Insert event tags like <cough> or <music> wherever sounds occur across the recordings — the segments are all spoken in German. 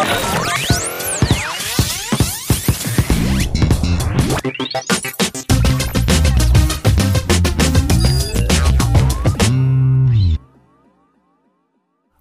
Thank you.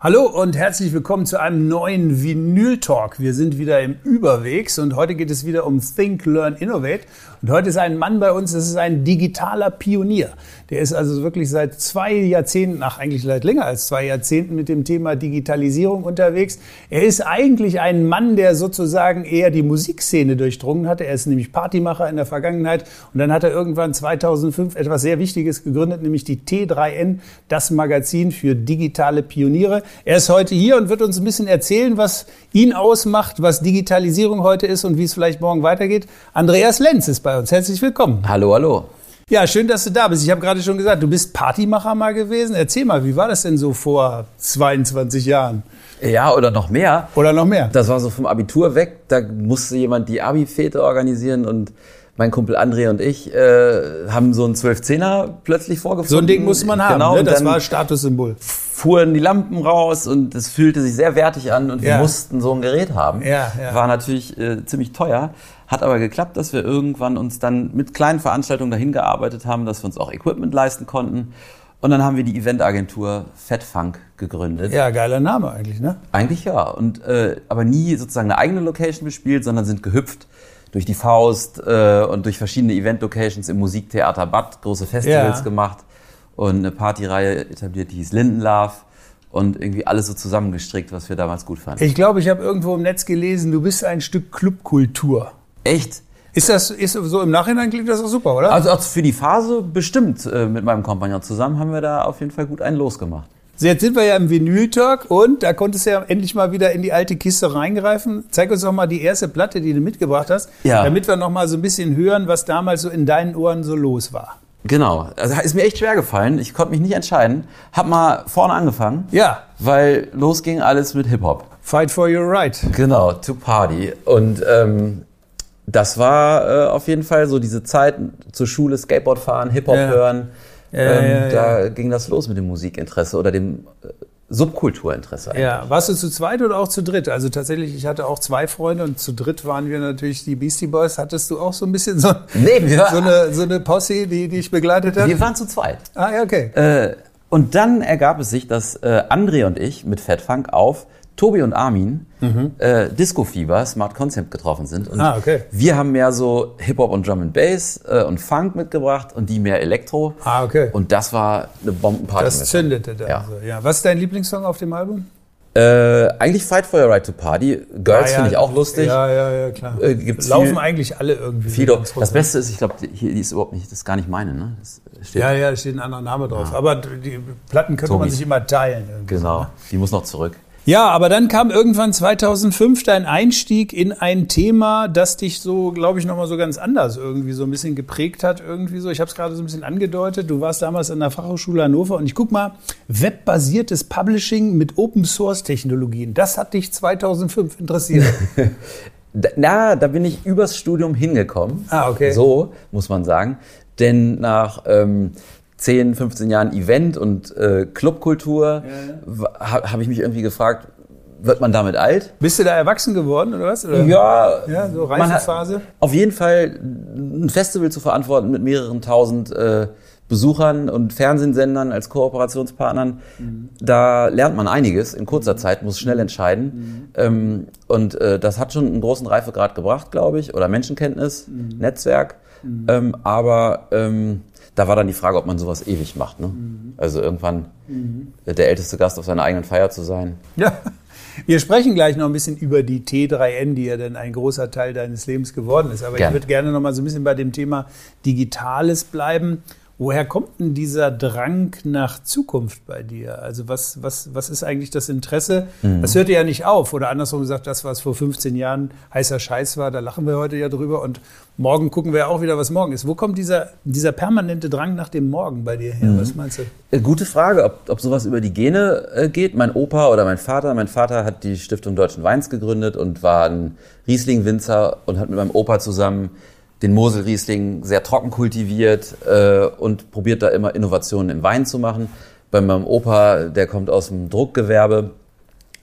Hallo und herzlich willkommen zu einem neuen Vinyl Talk. Wir sind wieder im Überwegs und heute geht es wieder um Think, Learn, Innovate. Und heute ist ein Mann bei uns, das ist ein digitaler Pionier. Der ist also wirklich seit zwei Jahrzehnten, ach eigentlich seit länger als zwei Jahrzehnten mit dem Thema Digitalisierung unterwegs. Er ist eigentlich ein Mann, der sozusagen eher die Musikszene durchdrungen hatte. Er ist nämlich Partymacher in der Vergangenheit und dann hat er irgendwann 2005 etwas sehr Wichtiges gegründet, nämlich die T3N, das Magazin für digitale Pioniere. Er ist heute hier und wird uns ein bisschen erzählen, was ihn ausmacht, was Digitalisierung heute ist und wie es vielleicht morgen weitergeht. Andreas Lenz ist bei uns. Herzlich willkommen. Hallo, hallo. Ja, schön, dass du da bist. Ich habe gerade schon gesagt, du bist Partymacher mal gewesen. Erzähl mal, wie war das denn so vor 22 Jahren? Ja, oder noch mehr. Oder noch mehr. Das war so vom Abitur weg. Da musste jemand die Abi-Fete organisieren und mein Kumpel André und ich äh, haben so einen 12-10er plötzlich vorgefunden. So ein Ding muss man haben, genau, ne? das war Statussymbol. Fuhren die Lampen raus und es fühlte sich sehr wertig an und wir Ja. mussten so ein Gerät haben. Ja, ja. War natürlich äh, ziemlich teuer, hat aber geklappt, dass wir irgendwann uns dann mit kleinen Veranstaltungen dahin gearbeitet haben, dass wir uns auch Equipment leisten konnten. Und dann haben wir die Eventagentur Fat Funk gegründet. Ja, geiler Name eigentlich, ne? Eigentlich ja. Und äh, aber nie sozusagen eine eigene Location bespielt, sondern sind gehüpft durch die Faust äh, und durch verschiedene Event-Locations im Musiktheater Bad, große Festivals Ja. gemacht und eine Partyreihe etabliert, die hieß Lindenlove und irgendwie alles so zusammengestrickt, was wir damals gut fanden. Ich glaube, ich habe irgendwo im Netz gelesen, du bist ein Stück Clubkultur. Echt? Ist das ist so im Nachhinein klingt das doch super, oder? Also auch für die Phase bestimmt äh, mit meinem Kompagnon zusammen haben wir da auf jeden Fall gut einen losgemacht. So, jetzt sind wir ja im Vinyl Talk und da konntest du ja endlich mal wieder in die alte Kiste reingreifen. Zeig uns doch mal die erste Platte, die du mitgebracht hast, Ja. damit wir noch mal so ein bisschen hören, was damals so in deinen Ohren so los war. Genau. Also ist mir echt schwer gefallen. Ich konnte mich nicht entscheiden. Hab mal vorne angefangen, Ja, weil los ging alles mit Hip-Hop. Fight for Your Right. Genau, to party. Und ähm, das war äh, auf jeden Fall so diese Zeit zur Schule, Skateboard fahren, Hip-Hop Ja. hören. Ja, ähm, ja. Da ging das los mit dem Musikinteresse oder dem äh, Subkulturinteresse. eigentlich. Ja, warst du zu zweit oder auch zu dritt? Also tatsächlich, ich hatte auch zwei Freunde und zu dritt waren wir natürlich die Beastie Boys. Hattest du auch so ein bisschen so, Nee, <laughs> so, eine, so eine Posse, die dich begleitet hat? wir waren zu zweit. Ah, ja, okay. Äh, und dann ergab es sich, dass äh, André und ich mit Fat Funk auf Tobi und Armin äh, Disco Fieber, Smart Concept getroffen sind. Und Mhm. Ah, okay. wir haben mehr so Hip-Hop und Drum and Bass äh, und Funk mitgebracht und die mehr Elektro. Ah, okay. Und das war eine Bombenparty. Das zündete dann. Ja. So. Ja. Was ist dein Lieblingssong auf dem Album? Äh, eigentlich Fight for Your Right to Party. Girls Ah, ja. finde ich auch lustig. Ja, ja, ja, klar. Äh, Laufen viel- eigentlich alle irgendwie. Fido. Ganz Das. Beste ist, ich glaube, die, hier, die ist überhaupt nicht, das ist gar nicht meine, ne? Steht, Ja, ja, da steht ein anderer Name drauf. Aber die Platten könnte man Tobis. sich immer teilen. Genau. Die muss noch zurück. Ja, aber dann kam irgendwann 2005 dein Einstieg in ein Thema, das dich so, glaube ich, nochmal so ganz anders irgendwie so ein bisschen geprägt hat. Irgendwie so. Ich habe es gerade so ein bisschen angedeutet. Du warst damals an der Fachhochschule Hannover und ich guck mal, webbasiertes Publishing mit Open Source Technologien. Das hat dich 2005 interessiert. <laughs> Na, da bin ich übers Studium hingekommen. Ah, okay. So, muss man sagen. Denn nach ähm, 10, 15 Jahren Event und äh, Clubkultur habe hab ich mich irgendwie gefragt, wird man damit alt? Bist du da erwachsen geworden oder was? Oder? Ja, Ja, so Reifephase? Auf jeden Fall ein Festival zu verantworten mit mehreren tausend äh, Besuchern und Fernsehsendern als Kooperationspartnern. Da lernt man einiges in kurzer Zeit, muss schnell entscheiden. Ähm, und äh, das hat schon einen großen Reifegrad gebracht, glaube ich, oder Menschenkenntnis, Netzwerk. Ähm, aber ähm, da war dann die Frage, ob man sowas ewig macht. Ne? Also irgendwann äh, der älteste Gast auf seiner eigenen Feier zu sein. Ja. Wir sprechen gleich noch ein bisschen über die T3N, die ja dann ein großer Teil deines Lebens geworden ist. Aber Gerne. ich würde gerne noch mal so ein bisschen bei dem Thema Digitales bleiben. Woher kommt denn dieser Drang nach Zukunft bei dir? Also was, was, was ist eigentlich das Interesse? Mhm. Das hört ja nicht auf. Oder andersrum gesagt, das, was vor 15 Jahren heißer Scheiß war, da lachen wir heute ja drüber. Und morgen gucken wir auch wieder, was morgen ist. Wo kommt dieser, dieser permanente Drang nach dem Morgen bei dir her? Mhm. Was meinst du? Äh, Gute Frage, ob, ob sowas über die Gene äh, geht. Mein Opa oder mein Vater. Mein Vater hat die Stiftung Deutschen Weins gegründet und war ein Riesling-Winzer und hat mit meinem Opa zusammen den Mosel-Riesling sehr trocken kultiviert äh, und probiert da immer Innovationen im Wein zu machen. Bei meinem Opa, der kommt aus dem Druckgewerbe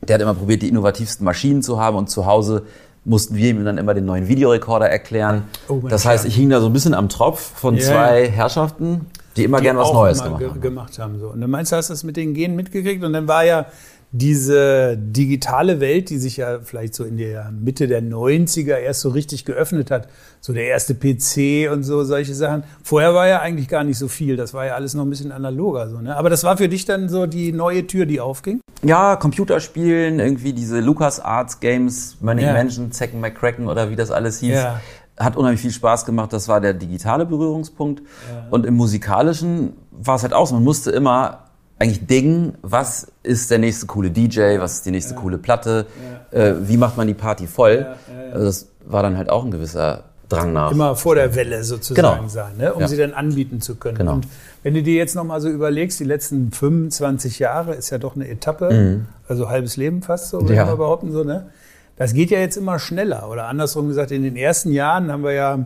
der hat immer probiert, die innovativsten Maschinen zu haben und zu Hause mussten wir ihm dann immer den neuen Videorekorder erklären. Oh, das heißt, ich hing da so ein bisschen am Tropf von yeah. zwei Herrschaften, die immer die gern was Neues gemacht haben. gemacht haben. So. Und dann meinst du, hast du das mit den Genen mitgekriegt? Und dann war ja diese digitale Welt, die sich ja vielleicht so in der Mitte der 90er erst so richtig geöffnet hat, so der erste PC und so solche Sachen. Vorher war ja eigentlich gar nicht so viel, das war ja alles noch ein bisschen analoger so, ne? Aber das war für dich dann so die neue Tür, die aufging? Ja, Computerspielen, irgendwie diese LucasArts Games, Money ja. Mansion, Second McCracken oder wie das alles hieß. Ja. Hat unheimlich viel Spaß gemacht, das war der digitale Berührungspunkt. Ja. Und im musikalischen war es halt auch so, man musste immer eigentlich Ding, was ist der nächste coole DJ, was ist die nächste ja. coole Platte, ja. äh, wie macht man die Party voll. Ja, also das war dann halt auch ein gewisser Drang nach. Immer vor der Welle sozusagen genau. sein, ne? um sie dann anbieten zu können. Genau. Und wenn du dir jetzt nochmal so überlegst, die letzten 25 Jahre ist ja doch eine Etappe, mhm. also halbes Leben fast so, würde man behaupten, so, ne? Das geht ja jetzt immer schneller. Oder andersrum gesagt, in den ersten Jahren haben wir ja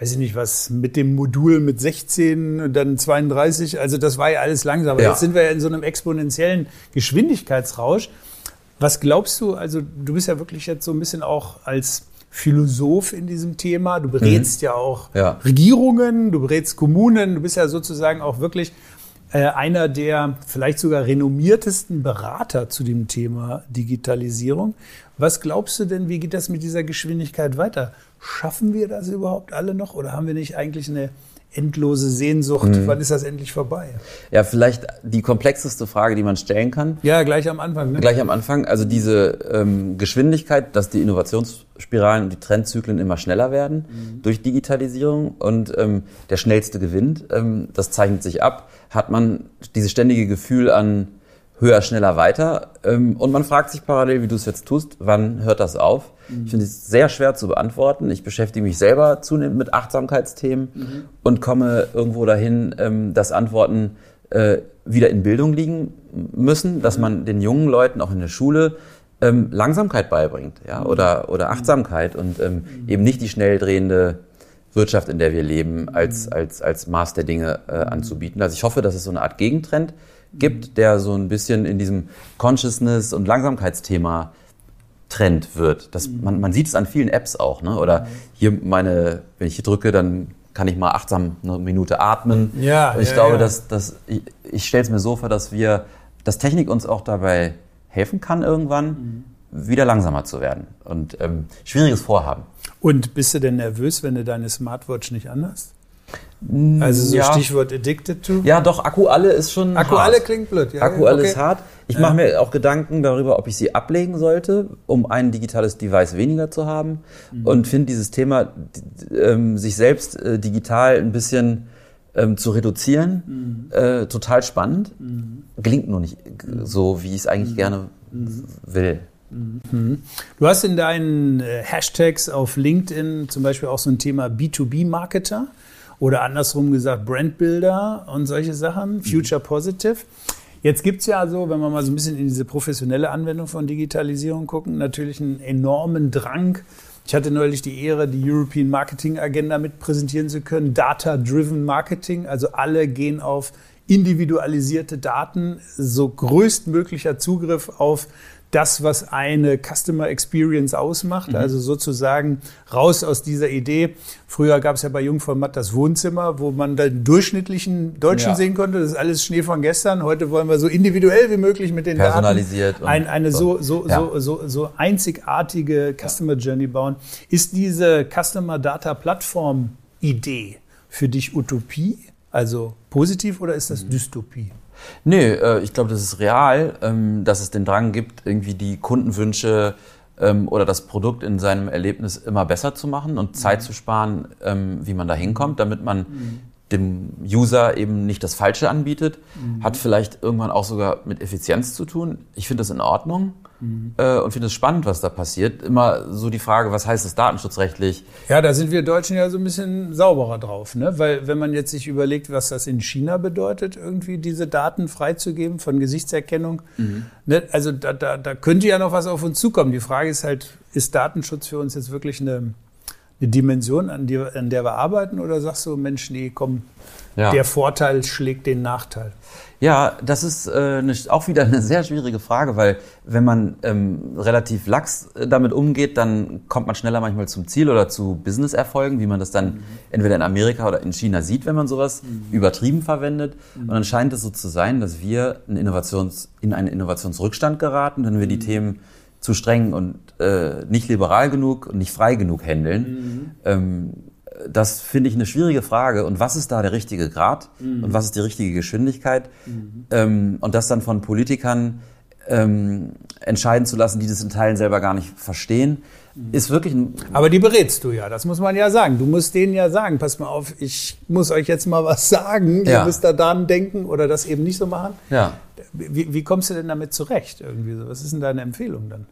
weiß ich nicht was, mit dem Modul mit 16 und dann 32. Also das war ja alles langsam. Aber ja. jetzt sind wir ja in so einem exponentiellen Geschwindigkeitsrausch. Was glaubst du, also du bist ja wirklich jetzt so ein bisschen auch als Philosoph in diesem Thema. Du berätst mhm. ja auch ja. Regierungen, du berätst Kommunen, du bist ja sozusagen auch wirklich äh, einer der vielleicht sogar renommiertesten Berater zu dem Thema Digitalisierung. Was glaubst du denn, wie geht das mit dieser Geschwindigkeit weiter? Schaffen wir das überhaupt alle noch oder haben wir nicht eigentlich eine endlose Sehnsucht? Mhm. Wann ist das endlich vorbei? Ja, vielleicht die komplexeste Frage, die man stellen kann. Ja, gleich am Anfang. Ne? Gleich am Anfang. Also diese ähm, Geschwindigkeit, dass die Innovationsspiralen und die Trendzyklen immer schneller werden mhm. durch Digitalisierung und ähm, der schnellste gewinnt. Ähm, das zeichnet sich ab. Hat man dieses ständige Gefühl an höher, schneller, weiter. Ähm, und man fragt sich parallel, wie du es jetzt tust, wann hört das auf? Mhm. Ich finde es sehr schwer zu beantworten. Ich beschäftige mich selber zunehmend mit Achtsamkeitsthemen mhm. und komme irgendwo dahin, ähm, dass Antworten äh, wieder in Bildung liegen müssen, dass man den jungen Leuten auch in der Schule ähm, Langsamkeit beibringt, ja, oder, oder Achtsamkeit und mhm. eben nicht die schnell drehende Wirtschaft, in der wir leben, als, als, als Maß der Dinge äh, anzubieten. Also ich hoffe, dass es so eine Art Gegentrend gibt, der so ein bisschen in diesem Consciousness- und Langsamkeitsthema Trend wird. Das, man, man sieht es an vielen Apps auch. Ne? Oder hier meine, wenn ich hier drücke, dann kann ich mal achtsam eine Minute atmen. Ja, und ich ja, glaube, ja. dass, dass ich, ich stelle es mir so vor, dass wir, dass Technik uns auch dabei helfen kann, irgendwann mhm. wieder langsamer zu werden. Und ähm, schwieriges Vorhaben. Und bist du denn nervös, wenn du deine Smartwatch nicht anhast? Also so ja. Stichwort addicted to? Ja, doch, Akku alle ist schon Akku hart. alle klingt blöd. Ja, Akku alle okay. ist hart. Ich ja. mache mir auch Gedanken darüber, ob ich sie ablegen sollte, um ein digitales Device weniger zu haben. Mhm. Und finde dieses Thema, ähm, sich selbst äh, digital ein bisschen ähm, zu reduzieren, mhm. äh, total spannend. Mhm. Gelingt nur nicht so, wie ich es eigentlich mhm. gerne mhm. will. Mhm. Du hast in deinen äh, Hashtags auf LinkedIn zum Beispiel auch so ein Thema B2B-Marketer. Oder andersrum gesagt, Brandbuilder und solche Sachen, Future Positive. Jetzt gibt's ja so, wenn wir mal so ein bisschen in diese professionelle Anwendung von Digitalisierung gucken, natürlich einen enormen Drang. Ich hatte neulich die Ehre, die European Marketing Agenda mit präsentieren zu können. Data-Driven Marketing, also alle gehen auf individualisierte Daten, so größtmöglicher Zugriff auf das, was eine Customer Experience ausmacht. Mhm. Also sozusagen raus aus dieser Idee. Früher gab es ja bei Jungformat das Wohnzimmer, wo man den durchschnittlichen Deutschen ja. sehen konnte. Das ist alles Schnee von gestern. Heute wollen wir so individuell wie möglich mit den Personalisiert Daten ein, eine so, so, ja. so, so, so einzigartige Customer Journey bauen. Ist diese Customer Data Plattform Idee für dich Utopie? Also positiv oder ist das mhm. Dystopie? Nee, äh, ich glaube, das ist real, ähm, dass es den Drang gibt, irgendwie die Kundenwünsche ähm, oder das Produkt in seinem Erlebnis immer besser zu machen und Zeit mhm. zu sparen, ähm, wie man da hinkommt, damit man mhm. Dem User eben nicht das Falsche anbietet. Mhm. Hat vielleicht irgendwann auch sogar mit Effizienz zu tun. Ich finde das in Ordnung mhm. äh, und finde es spannend, was da passiert. Immer so die Frage, was heißt das datenschutzrechtlich? Ja, da sind wir Deutschen ja so ein bisschen sauberer drauf, ne? Weil wenn man jetzt sich überlegt, was das in China bedeutet, irgendwie diese Daten freizugeben von Gesichtserkennung, mhm. ne? also da, da, da könnte ja noch was auf uns zukommen. Die Frage ist halt, ist Datenschutz für uns jetzt wirklich eine eine Dimension, an, die, an der wir arbeiten? Oder sagst du, Mensch, nee, komm, ja. der Vorteil schlägt den Nachteil? Ja, das ist äh, eine, auch wieder eine sehr schwierige Frage, weil wenn man ähm, relativ lax äh, damit umgeht, dann kommt man schneller manchmal zum Ziel oder zu Business-Erfolgen, wie man das dann mhm. entweder in Amerika oder in China sieht, wenn man sowas mhm. übertrieben verwendet. Mhm. Und dann scheint es so zu sein, dass wir einen Innovations, in einen Innovationsrückstand geraten, wenn wir die mhm. Themen zu streng und äh, nicht liberal genug und nicht frei genug handeln. Mhm. Ähm, das finde ich eine schwierige Frage. Und was ist da der richtige Grad mhm. und was ist die richtige Geschwindigkeit? Mhm. Ähm, und das dann von Politikern ähm, entscheiden zu lassen, die das in Teilen selber gar nicht verstehen, mhm. ist wirklich ein. Aber die berätst du ja, das muss man ja sagen. Du musst denen ja sagen, pass mal auf, ich muss euch jetzt mal was sagen. Ihr ja. müsst da dann denken oder das eben nicht so machen. Ja. Wie, wie kommst du denn damit zurecht? Irgendwie so? Was ist denn deine Empfehlung dann?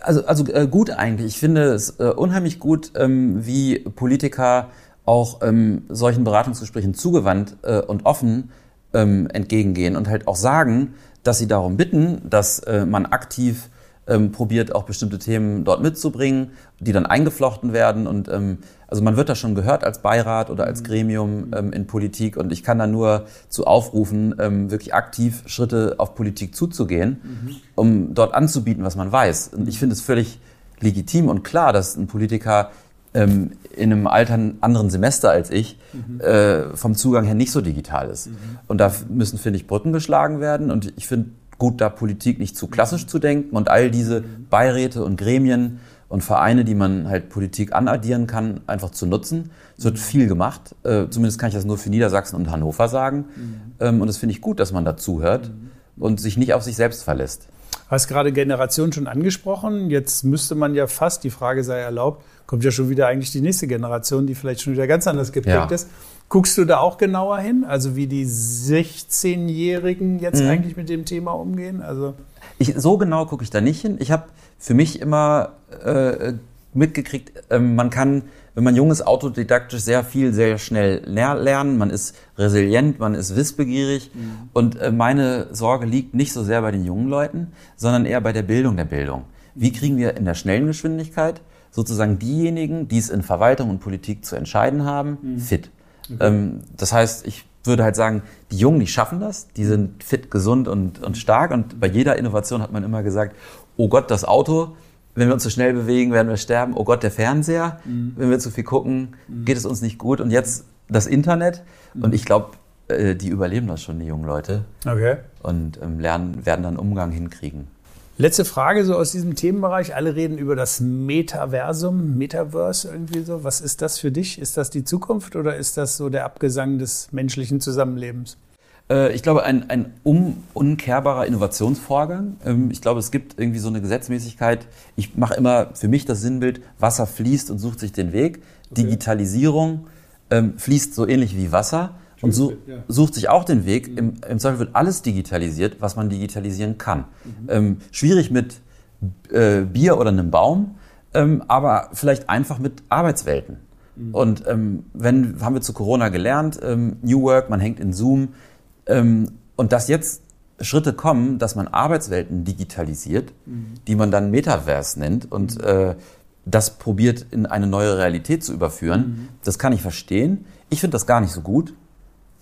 Also, also äh, gut eigentlich. Ich finde es äh, unheimlich gut, ähm, wie Politiker auch ähm, solchen Beratungsgesprächen zugewandt äh, und offen ähm, entgegengehen und halt auch sagen, dass sie darum bitten, dass äh, man aktiv ähm, probiert, auch bestimmte Themen dort mitzubringen, die dann eingeflochten werden. Und ähm, also man wird da schon gehört als Beirat oder als mhm. Gremium ähm, in Politik. Und ich kann da nur zu aufrufen, ähm, wirklich aktiv Schritte auf Politik zuzugehen, mhm. um dort anzubieten, was man weiß. Und ich finde es völlig legitim und klar, dass ein Politiker ähm, in einem Alter anderen Semester als ich mhm. äh, vom Zugang her nicht so digital ist. Mhm. Und da müssen, finde ich, Brücken geschlagen werden. Und ich finde gut, da Politik nicht zu klassisch zu denken und all diese Beiräte und Gremien und Vereine, die man halt Politik anaddieren kann, einfach zu nutzen. Es wird viel gemacht. Äh, zumindest kann ich das nur für Niedersachsen und Hannover sagen. Mhm. Ähm, und das finde ich gut, dass man dazuhört mhm. und sich nicht auf sich selbst verlässt. Hast gerade Generation schon angesprochen. Jetzt müsste man ja fast, die Frage sei erlaubt, kommt ja schon wieder eigentlich die nächste Generation, die vielleicht schon wieder ganz anders geprägt ja. ist. Guckst du da auch genauer hin? Also wie die 16-Jährigen jetzt mhm. eigentlich mit dem Thema umgehen? Also ich, so genau gucke ich da nicht hin. Ich habe für mich immer äh, mitgekriegt, äh, man kann, wenn man jung ist, autodidaktisch sehr viel, sehr schnell lernen. Man ist resilient, man ist wissbegierig. Mhm. Und äh, meine Sorge liegt nicht so sehr bei den jungen Leuten, sondern eher bei der Bildung der Bildung. Wie kriegen wir in der schnellen Geschwindigkeit sozusagen diejenigen, die es in Verwaltung und Politik zu entscheiden haben, mhm. fit. Okay. Ähm, das heißt, ich würde halt sagen, die Jungen, die schaffen das, die sind fit, gesund und, und stark. Und bei jeder Innovation hat man immer gesagt, oh Gott, das Auto, wenn wir uns zu so schnell bewegen, werden wir sterben. Oh Gott, der Fernseher, mhm. wenn wir zu viel gucken, mhm. geht es uns nicht gut. Und jetzt das Internet. Mhm. Und ich glaube, äh, die überleben das schon, die jungen Leute. Okay. Und ähm, lernen, werden dann Umgang hinkriegen. Letzte Frage so aus diesem Themenbereich. Alle reden über das Metaversum, Metaverse irgendwie so. Was ist das für dich? Ist das die Zukunft oder ist das so der Abgesang des menschlichen Zusammenlebens? Äh, ich glaube, ein, ein um, unkehrbarer Innovationsvorgang. Ähm, ich glaube, es gibt irgendwie so eine Gesetzmäßigkeit. Ich mache immer für mich das Sinnbild, Wasser fließt und sucht sich den Weg. Okay. Digitalisierung ähm, fließt so ähnlich wie Wasser und such, sucht sich auch den Weg. Im, Im, Zweifel wird alles digitalisiert, was man digitalisieren kann. Mhm. Ähm, schwierig mit äh, Bier oder einem Baum, ähm, aber vielleicht einfach mit Arbeitswelten. Mhm. Und ähm, wenn, haben wir zu Corona gelernt, ähm, New Work, man hängt in Zoom, ähm, und dass jetzt Schritte kommen, dass man Arbeitswelten digitalisiert, mhm. die man dann Metaverse nennt und mhm. äh, das probiert in eine neue Realität zu überführen, mhm. das kann ich verstehen. Ich finde das gar nicht so gut.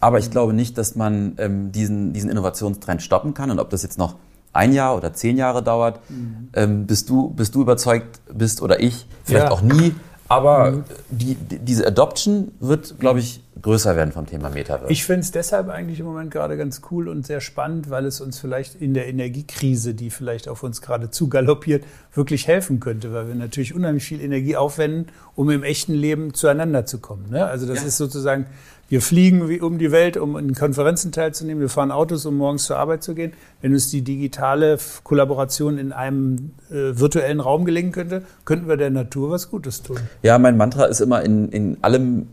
Aber ich glaube nicht, dass man ähm, diesen, diesen Innovationstrend stoppen kann. Und ob das jetzt noch ein Jahr oder zehn Jahre dauert, mhm. ähm, bis, du, bis du überzeugt bist oder ich, vielleicht ja. auch nie. Aber mhm. die, die, diese Adoption wird, glaube ich, größer werden vom Thema Metaverse. Ich finde es deshalb eigentlich im Moment gerade ganz cool und sehr spannend, weil es uns vielleicht in der Energiekrise, die vielleicht auf uns gerade zu galoppiert, wirklich helfen könnte, weil wir natürlich unheimlich viel Energie aufwenden, um im echten Leben zueinander zu kommen. Ne? Also das ja. ist sozusagen wir fliegen um die Welt, um in Konferenzen teilzunehmen. Wir fahren Autos, um morgens zur Arbeit zu gehen. Wenn uns die digitale Kollaboration in einem äh, virtuellen Raum gelingen könnte, könnten wir der Natur was Gutes tun. Ja, mein Mantra ist immer, in, in allem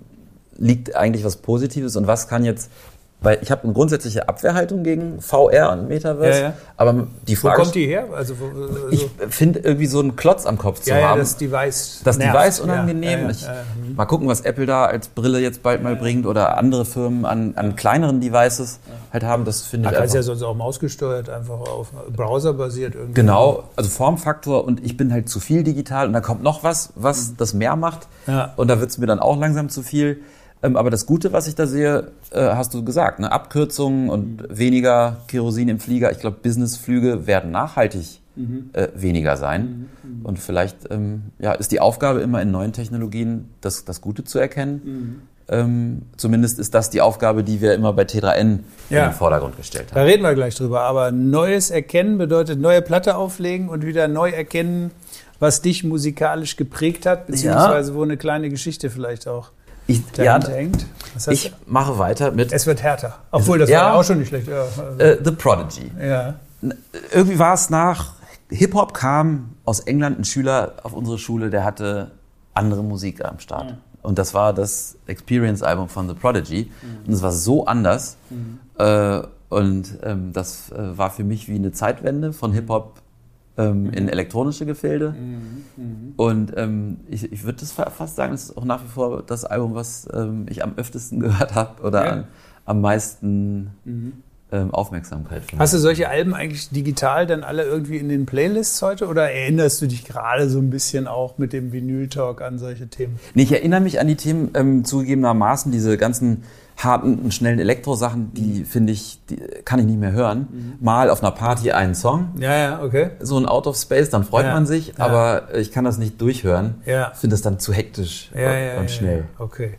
liegt eigentlich was Positives und was kann jetzt weil ich habe eine grundsätzliche Abwehrhaltung gegen VR und Metaverse. Ja, ja. Aber die Wo Frage, kommt die her? Also, wo, also ich finde irgendwie so einen Klotz am Kopf zu ja, ja, haben. das Device. das nervt. Device unangenehm. Ja, ja, Ich, ja, ja. Mal gucken, was Apple da als Brille jetzt bald mal bringt oder andere Firmen an, an kleineren Devices halt haben. Das finde Man ich kann es einfach. ja sonst auch mausgesteuert, einfach auf Browser basiert irgendwie. Genau, also Formfaktor und ich bin halt zu viel digital und da kommt noch was, was das mehr macht. Ja. Und da wird es mir dann auch langsam zu viel. Ähm, aber das Gute, was ich da sehe, äh, hast du gesagt, ne? Abkürzungen und weniger Kerosin im Flieger. Ich glaube, Businessflüge werden nachhaltig äh, weniger sein. Und vielleicht ja, ist die Aufgabe immer in neuen Technologien, das, das Gute zu erkennen. Ähm, zumindest ist das die Aufgabe, die wir immer bei T3N in Ja. den Vordergrund gestellt Da haben. reden wir gleich drüber. Aber neues Erkennen bedeutet neue Platte auflegen und wieder neu erkennen, was dich musikalisch geprägt hat, beziehungsweise wo eine kleine Geschichte vielleicht auch Ich, ja, ich mache weiter mit Es wird härter. Obwohl, das Ja. war ja auch schon nicht schlecht. Ja, also, äh, The Prodigy. ja. irgendwie war es nach Hip-Hop kam aus England ein Schüler auf unsere Schule, der hatte andere Musik am Start. Und das war das Experience-Album von The Prodigy. Und es war so anders. Äh, und ähm, das äh, war für mich wie eine Zeitwende von Hip-Hop ähm, in elektronische Gefilde. Und ähm, ich, ich würde das fa- fast sagen, es ist auch nach wie vor das Album, was ähm, ich am öftesten <laughs> gehört habe oder Ja. an, am meisten ähm, Aufmerksamkeit Hast du solche Alben eigentlich digital dann alle irgendwie in den Playlists heute oder erinnerst du dich gerade so ein bisschen auch mit dem Vinyl-Talk an solche Themen? Nee, ich erinnere mich an die Themen ähm, zugegebenermaßen, diese ganzen harten und schnellen Elektrosachen, die finde ich, die kann ich nicht mehr hören. Mal auf einer Party einen Song, Ja, ja, okay. so ein Out of Space, dann freut Ja, man sich, ja. aber ich kann das nicht durchhören. Ja. Finde das dann zu hektisch Ja, und, ja, und ja, schnell. Okay.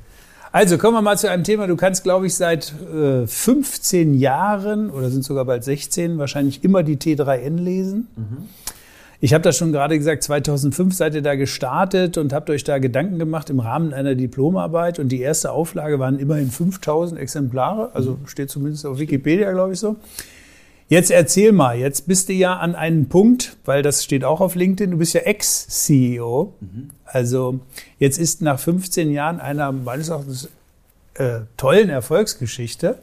Also kommen wir mal zu einem Thema. Du kannst, glaube ich, seit äh, 15 Jahren oder sind sogar bald 16 wahrscheinlich immer die T3N lesen. Ich habe das schon gerade gesagt, 2005 seid ihr da gestartet und habt euch da Gedanken gemacht im Rahmen einer Diplomarbeit. Und die erste Auflage waren immerhin 5000 Exemplare. Also steht zumindest auf Wikipedia, glaube ich so. Jetzt erzähl mal, jetzt bist du ja an einem Punkt, weil das steht auch auf LinkedIn, du bist ja Ex-CEO. Also jetzt ist nach 15 Jahren einer meines Erachtens äh, tollen Erfolgsgeschichte.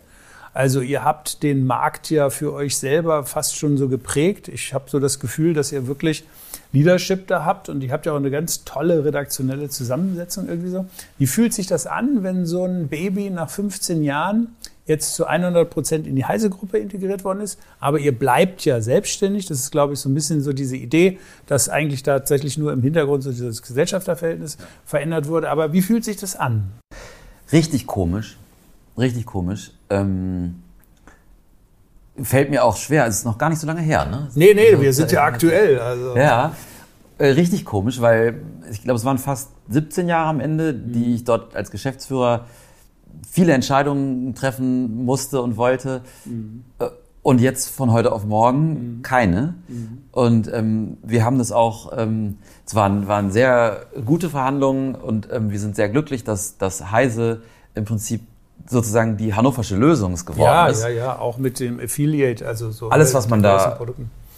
Also ihr habt den Markt ja für euch selber fast schon so geprägt. Ich habe so das Gefühl, dass ihr wirklich Leadership da habt und ihr habt ja auch eine ganz tolle redaktionelle Zusammensetzung irgendwie so. Wie fühlt sich das an, wenn so ein Baby nach 15 Jahren jetzt zu 100 Prozent in die Heise-Gruppe integriert worden ist. Aber ihr bleibt ja selbstständig. Das ist, glaube ich, so ein bisschen so diese Idee, dass eigentlich tatsächlich nur im Hintergrund so dieses Gesellschafterverhältnis verändert wurde. Aber wie fühlt sich das an? Richtig komisch. Richtig komisch. Ähm, fällt mir auch schwer. Es ist noch gar nicht so lange her, ne? Nee, nee, Also, wir sind ja äh, aktuell. Also. Ja, äh, richtig komisch, weil ich glaube, es waren fast 17 Jahre am Ende, die ich dort als Geschäftsführer viele Entscheidungen treffen musste und wollte. Äh, Und jetzt von heute auf morgen keine. Und ähm, wir haben das auch, ähm, es waren, waren sehr gute Verhandlungen und ähm, wir sind sehr glücklich, dass, dass Heise im Prinzip sozusagen die hannoversche Lösung geworden Ja, ist. ja, ja, auch mit dem Affiliate, also so Alles, was man da-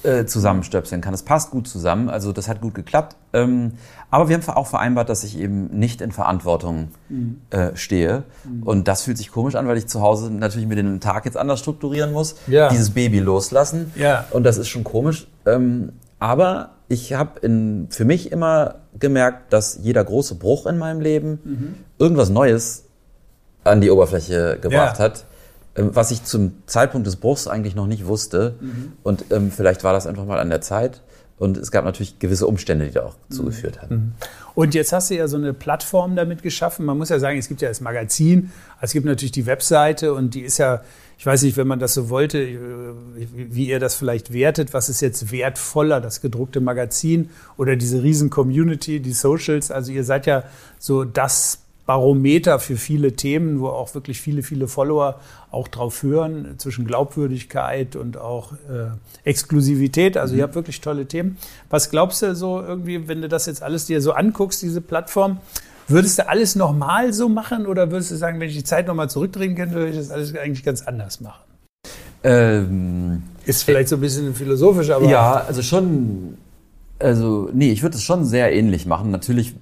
äh, zusammenstöpseln kann. Es passt gut zusammen, also das hat gut geklappt. Ähm, aber wir haben auch vereinbart, dass ich eben nicht in Verantwortung Mhm. äh, stehe. Und das fühlt sich komisch an, weil ich zu Hause natürlich mir den Tag jetzt anders strukturieren muss. Ja. Dieses Baby loslassen. Ja. Und das ist schon komisch. Ähm, aber ich habe für mich immer gemerkt, dass jeder große Bruch in meinem Leben Mhm. irgendwas Neues an die Oberfläche gebracht Ja. hat, ähm, was ich zum Zeitpunkt des Bruchs eigentlich noch nicht wusste. Und ähm, vielleicht war das einfach mal an der Zeit. Und es gab natürlich gewisse Umstände, die da auch zugeführt haben. Und jetzt hast du ja so eine Plattform damit geschaffen. Man muss ja sagen, es gibt ja das Magazin, es gibt natürlich die Webseite und die ist ja, ich weiß nicht, wenn man das so wollte, äh, wie ihr das vielleicht wertet, was ist jetzt wertvoller, das gedruckte Magazin oder diese riesen Community, die Socials. Also ihr seid ja so das Barometer für viele Themen, wo auch wirklich viele, viele Follower auch drauf hören, zwischen Glaubwürdigkeit und auch äh, Exklusivität. Also ihr habt wirklich tolle Themen. Was glaubst du so irgendwie, wenn du das jetzt alles dir so anguckst, diese Plattform, würdest du alles nochmal so machen oder würdest du sagen, wenn ich die Zeit nochmal zurückdrehen könnte, würde ich das alles eigentlich ganz anders machen? Ähm, Ist vielleicht so ein bisschen philosophisch, aber ja, also schon, also nee, ich würde es schon sehr ähnlich machen. Natürlich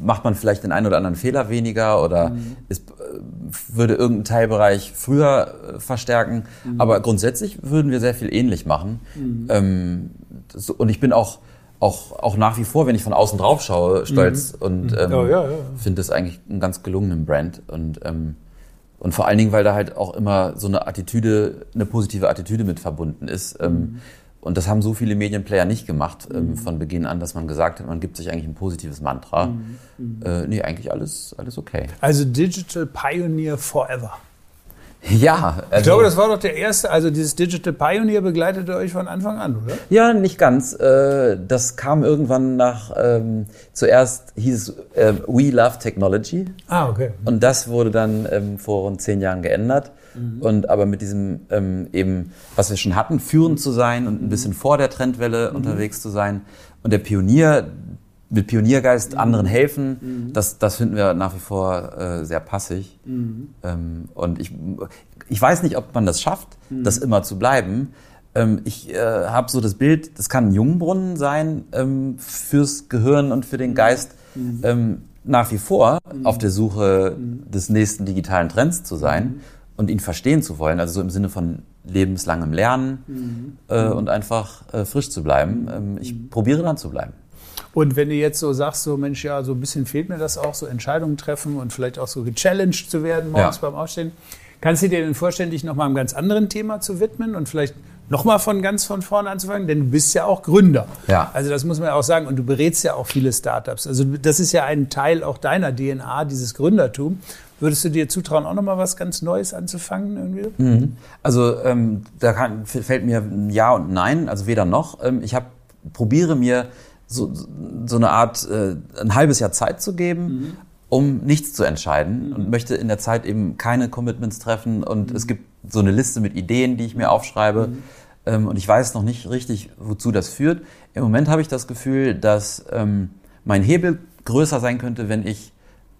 macht man vielleicht den einen oder anderen Fehler weniger oder ist, äh, würde irgendeinen Teilbereich früher äh, verstärken. Mhm. Aber grundsätzlich würden wir sehr viel ähnlich machen. Mhm. Ähm, das, und ich bin auch, auch, auch nach wie vor, wenn ich von außen drauf schaue, stolz mhm. und ähm, oh, ja, ja. finde es eigentlich einen ganz gelungenen Brand. Und, ähm, und vor allen Dingen, weil da halt auch immer so eine Attitüde, eine positive Attitüde mit verbunden ist. Ähm, mhm. Und das haben so viele Medienplayer nicht gemacht ähm, mhm. von Beginn an, dass man gesagt hat, man gibt sich eigentlich ein positives Mantra. Mhm. mhm. Äh, nee, eigentlich alles, alles okay. Also Digital Pioneer Forever. Ja. Also ich glaube, das war doch der erste, also dieses Digital Pioneer begleitete euch von Anfang an, oder? Ja, nicht ganz. Äh, das kam irgendwann nach, ähm, zuerst hieß es äh, We Love Technology. Ah, okay. Und das wurde dann ähm, vor rund zehn Jahren geändert. Mhm. Und aber mit diesem ähm, eben, was wir schon hatten, führend zu sein und ein bisschen vor der Trendwelle mhm. unterwegs zu sein. Und der Pionier, mit Pioniergeist mhm. anderen helfen, mhm. das, das finden wir nach wie vor äh, sehr passig. Mhm. Ähm, und ich, ich weiß nicht, ob man das schafft, mhm. das immer zu bleiben. Ähm, ich äh, habe so das Bild, das kann ein Jungbrunnen sein ähm, fürs Gehirn und für den Geist. Ähm, nach wie vor auf der Suche des nächsten digitalen Trends zu sein und ihn verstehen zu wollen, also so im Sinne von lebenslangem Lernen mhm. äh, und einfach äh, frisch zu bleiben. Ähm, ich mhm. probiere dann zu bleiben. Und wenn du jetzt so sagst, so Mensch, ja, so ein bisschen fehlt mir das auch, so Entscheidungen treffen und vielleicht auch so gechallenged zu werden morgens ja. beim Aufstehen, kannst du dir denn vorstellen, dich nochmal einem ganz anderen Thema zu widmen und vielleicht nochmal von ganz von vorne anzufangen? Denn du bist ja auch Gründer. Ja. Also das muss man ja auch sagen. Und du berätst ja auch viele Startups. Also das ist ja ein Teil auch deiner DNA, dieses Gründertum. Würdest du dir zutrauen, auch nochmal was ganz Neues anzufangen? Irgendwie? Mhm. Also ähm, da kann, fällt mir ein Ja und Nein, also weder noch. Ähm, ich hab, probiere mir so, so eine Art, äh, ein halbes Jahr Zeit zu geben, mhm. um nichts zu entscheiden mhm. und möchte in der Zeit eben keine Commitments treffen und mhm. es gibt so eine Liste mit Ideen, die ich mir aufschreibe mhm. ähm, und ich weiß noch nicht richtig, wozu das führt. Im Moment habe ich das Gefühl, dass ähm, mein Hebel größer sein könnte, wenn ich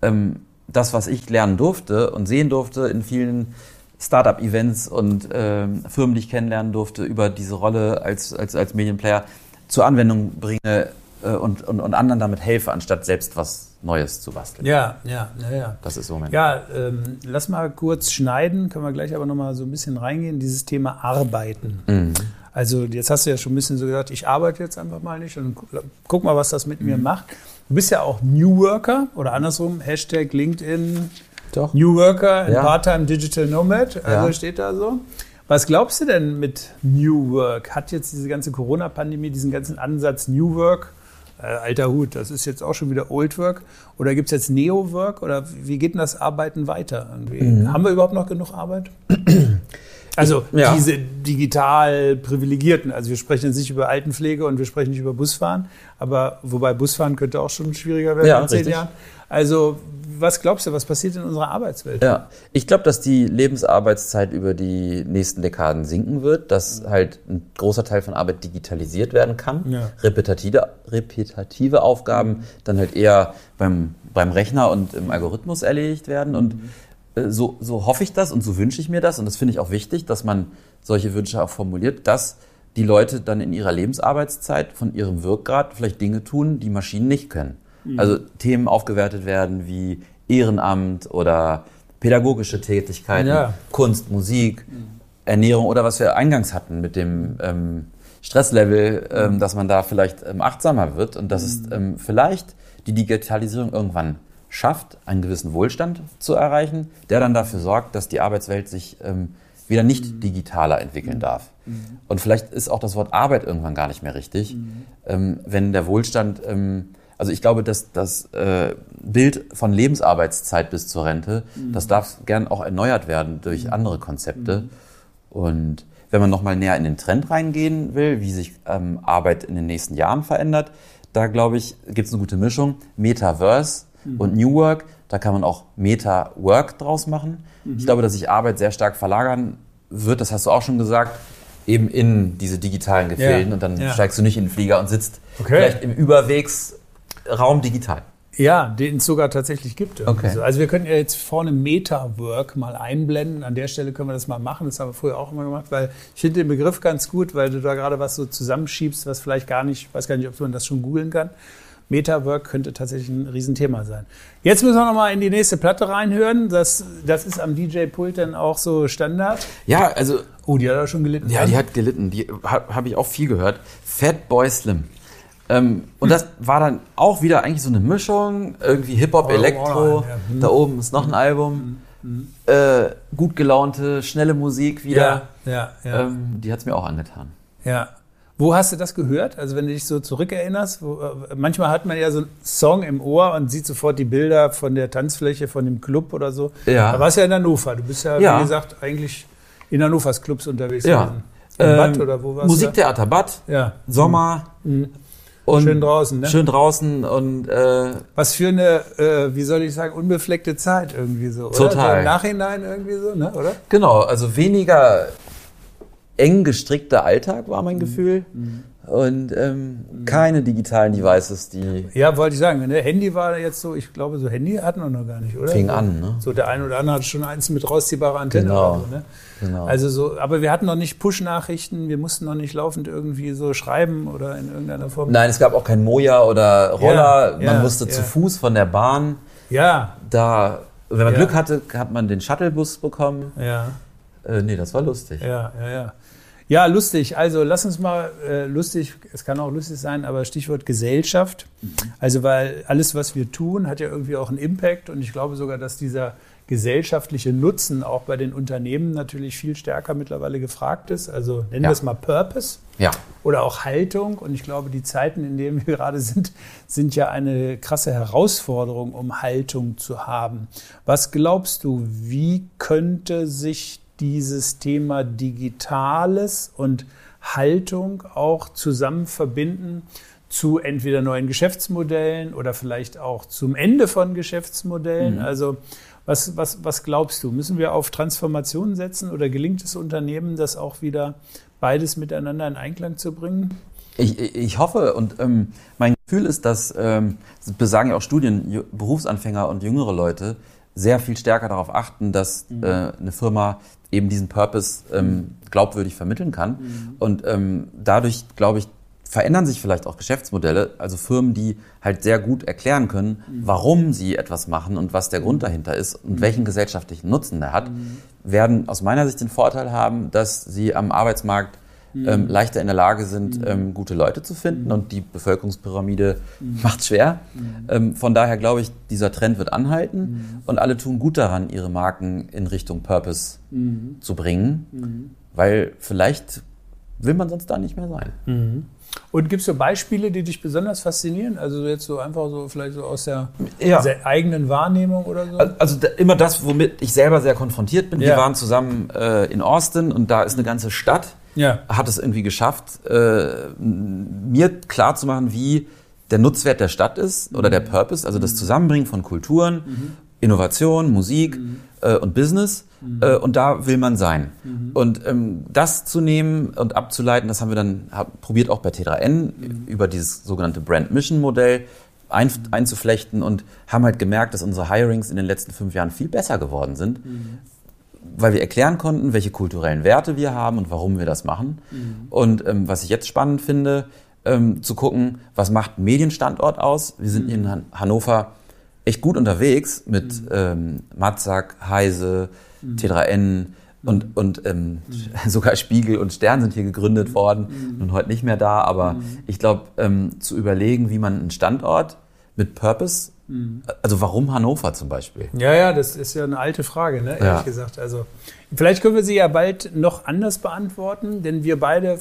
ähm, das, was ich lernen durfte und sehen durfte in vielen Startup-Events und äh, Firmen, die ich kennenlernen durfte, über diese Rolle als, als, als Medienplayer zur Anwendung bringe äh, und, und, und anderen damit helfe, anstatt selbst was Neues zu basteln. Ja, ja, ja. ja. Das ist so mein Ja, ähm, lass mal kurz schneiden, können wir gleich aber nochmal so ein bisschen reingehen, dieses Thema Arbeiten. Mhm. Also jetzt hast du ja schon ein bisschen so gesagt, ich arbeite jetzt einfach mal nicht und guck mal, was das mit mhm. mir macht. Du bist ja auch New Worker oder andersrum, Hashtag LinkedIn Doch. New Worker, ja. Part-Time Digital Nomad, also ja. steht da so. Was glaubst du denn mit New Work? Hat jetzt diese ganze Corona-Pandemie diesen ganzen Ansatz New Work, äh, alter Hut, das ist jetzt auch schon wieder Old Work, oder gibt es jetzt Neo Work oder wie geht denn das Arbeiten weiter? Mhm. Haben wir überhaupt noch genug Arbeit? <clears throat> Also ja. diese digital Privilegierten. Also wir sprechen jetzt nicht über Altenpflege und wir sprechen nicht über Busfahren, aber wobei Busfahren könnte auch schon schwieriger werden ja, in zehn richtig. Jahren. Also was glaubst du, was passiert in unserer Arbeitswelt? Ja, ich glaube, dass die Lebensarbeitszeit über die nächsten Dekaden sinken wird, dass halt ein großer Teil von Arbeit digitalisiert werden kann. Ja. Repetitive, repetitive Aufgaben dann halt eher beim, beim Rechner und im Algorithmus erledigt werden und äh, so, so hoffe ich das und so wünsche ich mir das. Und das finde ich auch wichtig, dass man solche Wünsche auch formuliert, dass die Leute dann in ihrer Lebensarbeitszeit von ihrem Wirkgrad vielleicht Dinge tun, die Maschinen nicht können. Mhm. Also Themen aufgewertet werden wie Ehrenamt oder pädagogische Tätigkeiten, ja. Kunst, Musik, mhm. Ernährung oder was wir eingangs hatten mit dem ähm, Stresslevel, ähm, mhm. dass man da vielleicht ähm, achtsamer wird und dass es mhm. ähm, vielleicht die Digitalisierung irgendwann schafft, einen gewissen Wohlstand zu erreichen, der dann dafür sorgt, dass die Arbeitswelt sich ähm, wieder nicht digitaler entwickeln darf. Mhm. Und vielleicht ist auch das Wort Arbeit irgendwann gar nicht mehr richtig, mhm. ähm, wenn der Wohlstand, ähm, also ich glaube, dass das äh, Bild von Lebensarbeitszeit bis zur Rente, mhm. das darf gern auch erneuert werden durch mhm. andere Konzepte. Mhm. Und wenn man nochmal näher in den Trend reingehen will, wie sich ähm, Arbeit in den nächsten Jahren verändert, da glaube ich, gibt es eine gute Mischung. Metaverse Mhm. Und New Work, da kann man auch Meta-Work draus machen. Mhm. Ich glaube, dass sich Arbeit sehr stark verlagern wird, das hast du auch schon gesagt, eben in diese digitalen Gefilden. Ja. Und dann ja. steigst du nicht in den Flieger und sitzt okay. vielleicht im Überwegsraum digital. Ja, den es sogar tatsächlich gibt. Okay. So. Also wir können ja jetzt vorne Meta-Work mal einblenden. An der Stelle können wir das mal machen. Das haben wir früher auch immer gemacht, weil ich finde den Begriff ganz gut, weil du da gerade was so zusammenschiebst, was vielleicht gar nicht, ich weiß gar nicht, ob man das schon googeln kann. Metawork könnte tatsächlich ein Riesenthema sein. Jetzt müssen wir nochmal in die nächste Platte reinhören. Das, das ist am DJ-Pult dann auch so Standard. Ja, also. Oh, die hat auch schon gelitten. Ja, die hat gelitten. Die habe hab ich auch viel gehört. Fat Boy Slim. Ähm, und das war dann auch wieder eigentlich so eine Mischung, irgendwie Hip-Hop, Elektro. Hm. Da oben ist noch ein Album. Hm. Äh, gut gelaunte, schnelle Musik wieder. Ja, ja, ja. Ähm, die hat es mir auch angetan. Ja. Wo hast du das gehört? Also wenn du dich so zurückerinnerst, wo, äh, manchmal hat man ja so einen Song im Ohr und sieht sofort die Bilder von der Tanzfläche, von dem Club oder so. Ja. Da warst du ja in Hannover. Du bist ja, Ja. wie gesagt, eigentlich in Hannovers Clubs unterwegs Ja. gewesen. Im Ähm, Bad oder wo warst Musiktheater Bad? Ja. Sommer. Mhm. Und Schön draußen, ne? Schön draußen und äh, Was für eine, äh, wie soll ich sagen, unbefleckte Zeit irgendwie so. Oder? Total. So Im Nachhinein irgendwie so, ne? oder? genau, also weniger eng gestrickter Alltag war Mhm. mein Gefühl. Und ähm, keine digitalen Devices, die Ja, wollte ich sagen. Ne? Handy war jetzt so, ich glaube, so Handy hatten wir noch gar nicht, oder? fing an. Ne? So der eine oder andere hatte schon eins mit rausziehbarer Antenne Genau. oder so, ne? Genau. Also so, aber wir hatten noch nicht Push-Nachrichten, wir mussten noch nicht laufend irgendwie so schreiben oder in irgendeiner Form. Nein, es gab auch kein Moja oder Roller. Ja, man ja, musste ja. zu Fuß von der Bahn. Ja, Da, wenn man. Glück hatte, hat man den Shuttlebus bekommen. ja, Äh, nee, das war lustig. ja, ja, ja. Ja, lustig. Also lass uns mal äh, lustig, es kann auch lustig sein, aber Stichwort Gesellschaft. Also weil alles, was wir tun, hat ja irgendwie auch einen Impact und ich glaube sogar, dass dieser gesellschaftliche Nutzen auch bei den Unternehmen natürlich viel stärker mittlerweile gefragt ist. Also nennen Ja. wir es mal Purpose. Ja. oder auch Haltung. Und ich glaube, die Zeiten, in denen wir <laughs> gerade sind, sind ja eine krasse Herausforderung, um Haltung zu haben. Was glaubst du, wie könnte sich dieses Thema Digitales und Haltung auch zusammen verbinden zu entweder neuen Geschäftsmodellen oder vielleicht auch zum Ende von Geschäftsmodellen? Also was, was, was glaubst du? Müssen wir auf Transformation setzen oder gelingt es Unternehmen, das auch wieder beides miteinander in Einklang zu bringen? Ich, ich hoffe und ähm, mein Gefühl ist, dass, ähm, das besagen ja auch Studien, Berufsanfänger und jüngere Leute sehr viel stärker darauf achten, dass äh, eine Firma eben diesen Purpose ähm, glaubwürdig vermitteln kann. Und ähm, dadurch, glaube ich, verändern sich vielleicht auch Geschäftsmodelle, also Firmen, die halt sehr gut erklären können, warum sie etwas machen und was der Grund dahinter ist und welchen gesellschaftlichen Nutzen der hat, werden aus meiner Sicht den Vorteil haben, dass sie am Arbeitsmarkt ähm, leichter in der Lage sind, ähm, gute Leute zu finden und die Bevölkerungspyramide macht schwer. Ähm, von daher glaube ich, dieser Trend wird anhalten und alle tun gut daran, ihre Marken in Richtung Purpose zu bringen, weil vielleicht will man sonst da nicht mehr sein. Und gibt es so Beispiele, die dich besonders faszinieren? Also jetzt so einfach so vielleicht so aus der, Ja. der eigenen Wahrnehmung oder so? Also da, immer das, womit ich selber sehr konfrontiert bin. Ja. Wir waren zusammen äh, in Austin und da ist eine ganze Stadt, Ja. hat es irgendwie geschafft, äh, mir klarzumachen, wie der Nutzwert der Stadt ist oder der Purpose, also das Zusammenbringen von Kulturen, Innovation, Musik äh, und Business. Äh, und da will man sein. Und ähm, das zu nehmen und abzuleiten, das haben wir dann hab, probiert auch bei T3N über dieses sogenannte Brand Mission Modell ein, einzuflechten und haben halt gemerkt, dass unsere Hirings in den letzten fünf Jahren viel besser geworden sind, weil wir erklären konnten, welche kulturellen Werte wir haben und warum wir das machen. Und ähm, was ich jetzt spannend finde, ähm, zu gucken, was macht ein Medienstandort aus. Wir sind in Han Hannover echt gut unterwegs mit ähm, Matzak, Heise, T3N und, und ähm, <laughs> sogar Spiegel und Stern sind hier gegründet worden und heute nicht mehr da. Aber ich glaube, ähm, zu überlegen, wie man einen Standort mit Purpose, also warum Hannover zum Beispiel? Ja, ja, das ist ja eine alte Frage, ne? ehrlich Ja. gesagt. Also vielleicht können wir sie ja bald noch anders beantworten, denn wir beide,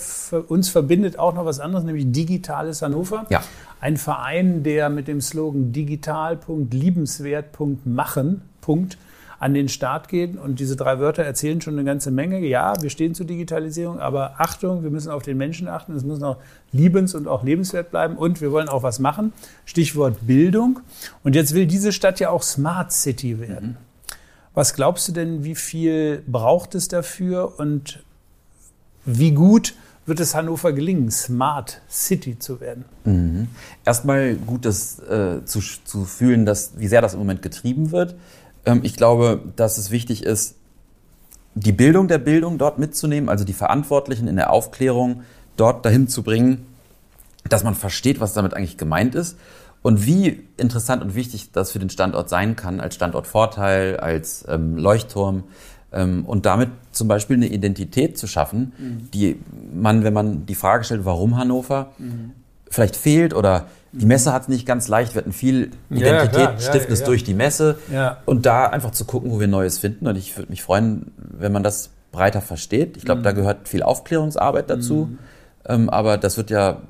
uns verbindet auch noch was anderes, nämlich Digitales Hannover. Ja. Ein Verein, der mit dem Slogan digital.liebenswert.machen Punkt an den Start geht. Und diese drei Wörter erzählen schon eine ganze Menge. Ja, wir stehen zur Digitalisierung, aber Achtung, wir müssen auf den Menschen achten. Es muss noch liebens- und auch lebenswert bleiben. Und wir wollen auch was machen. Stichwort Bildung. Und jetzt will diese Stadt ja auch Smart City werden. Was glaubst du denn, wie viel braucht es dafür und wie gut wird es Hannover gelingen, Smart City zu werden? Mhm. Erstmal gut, das äh, zu, zu fühlen, dass, wie sehr das im Moment getrieben wird. Ähm, ich glaube, dass es wichtig ist, die Bildung der Bildung dort mitzunehmen, also die Verantwortlichen in der Aufklärung dort dahin zu bringen, dass man versteht, was damit eigentlich gemeint ist Und wie interessant und wichtig das für den Standort sein kann, als Standortvorteil, als ähm, Leuchtturm ähm, und damit zum Beispiel eine Identität zu schaffen, mhm. die man, wenn man die Frage stellt, warum Hannover, mhm. vielleicht fehlt oder die Messe hat es nicht ganz leicht. Wir hatten viel Identität, ja, ja, ja, durch die Messe. Und da einfach zu gucken, wo wir Neues finden. Und ich würde mich freuen, wenn man das breiter versteht. Ich glaube, mhm. da gehört viel Aufklärungsarbeit dazu. Mhm. Ähm, aber das wird ja,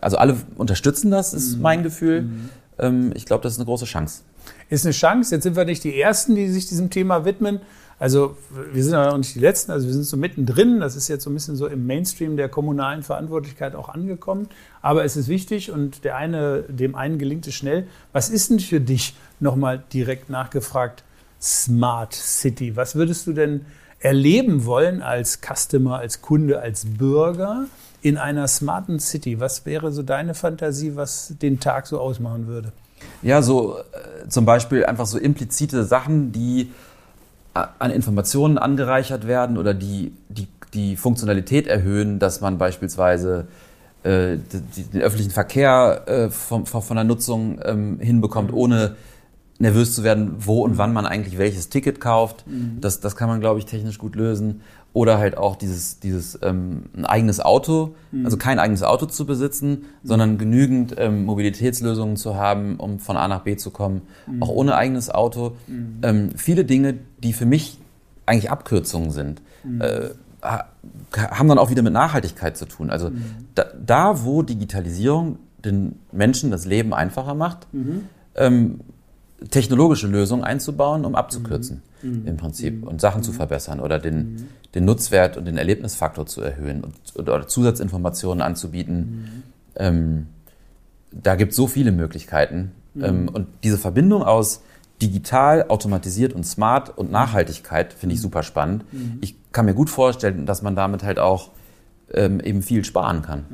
also alle unterstützen das, ist mhm. mein Gefühl. Mhm. Ähm, ich glaube, das ist eine große Chance. Ist eine Chance. Jetzt sind wir nicht die Ersten, die sich diesem Thema widmen. Also wir sind aber auch nicht die Letzten, also wir sind so mittendrin. Das ist jetzt so ein bisschen so im Mainstream der kommunalen Verantwortlichkeit auch angekommen. Aber es ist wichtig und der eine, dem einen gelingt es schnell. Was ist denn für dich nochmal direkt nachgefragt Smart City? Was würdest du denn erleben wollen als Customer, als Kunde, als Bürger in einer smarten City? Was wäre so deine Fantasie, was den Tag so ausmachen würde? Ja, so äh, zum Beispiel einfach so implizite Sachen, die an Informationen angereichert werden oder die, die die Funktionalität erhöhen, dass man beispielsweise äh, die, den öffentlichen Verkehr äh, von, von der Nutzung ähm, hinbekommt, ohne nervös zu werden, wo und wann man eigentlich welches Ticket kauft. Mhm. Das, das kann man, glaube ich, technisch gut lösen. Oder halt auch dieses, dieses ähm, ein eigenes Auto, mhm. also kein eigenes Auto zu besitzen, mhm. sondern genügend ähm, Mobilitätslösungen zu haben, um von A nach B zu kommen, mhm. auch ohne eigenes Auto. Mhm. Ähm, viele Dinge, die für mich eigentlich Abkürzungen sind, mhm. äh, haben dann auch wieder mit Nachhaltigkeit zu tun. Also da, da, wo Digitalisierung den Menschen das Leben einfacher macht, ähm, technologische Lösungen einzubauen, um abzukürzen mhm. im Prinzip mhm. und Sachen zu mhm. verbessern oder den, mhm. den Nutzwert und den Erlebnisfaktor zu erhöhen und, oder Zusatzinformationen anzubieten. Mhm. Ähm, da gibt es so viele Möglichkeiten. Mhm. Ähm, und diese Verbindung aus digital, automatisiert und smart und Nachhaltigkeit finde ich super spannend. Ich kann mir gut vorstellen, dass man damit halt auch ähm, eben viel sparen kann.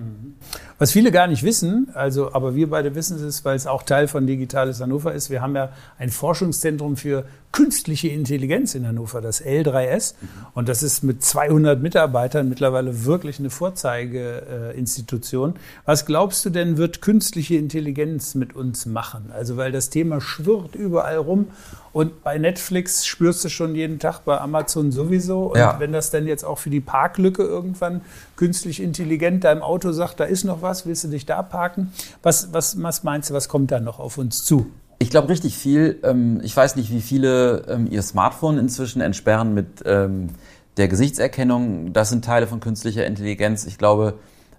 Was viele gar nicht wissen, also, aber wir beide wissen es, weil es auch Teil von Digitales Hannover ist. Wir haben ja ein Forschungszentrum für künstliche Intelligenz in Hannover, das L3S. Und das ist mit 200 Mitarbeitern mittlerweile wirklich eine Vorzeigeinstitution. Was glaubst du denn, wird künstliche Intelligenz mit uns machen? Also, weil das Thema schwirrt überall rum. Und bei Netflix spürst du schon jeden Tag, bei Amazon sowieso. Und ja. wenn das dann jetzt auch für die Parklücke irgendwann künstlich intelligent deinem Auto sagt, da ist noch was, willst du dich da parken? Was, was, was meinst du, was kommt da noch auf uns zu? Ich glaube richtig viel. Ähm, ich weiß nicht, wie viele ähm, ihr Smartphone inzwischen entsperren mit ähm, der Gesichtserkennung. Das sind Teile von künstlicher Intelligenz. Ich glaube,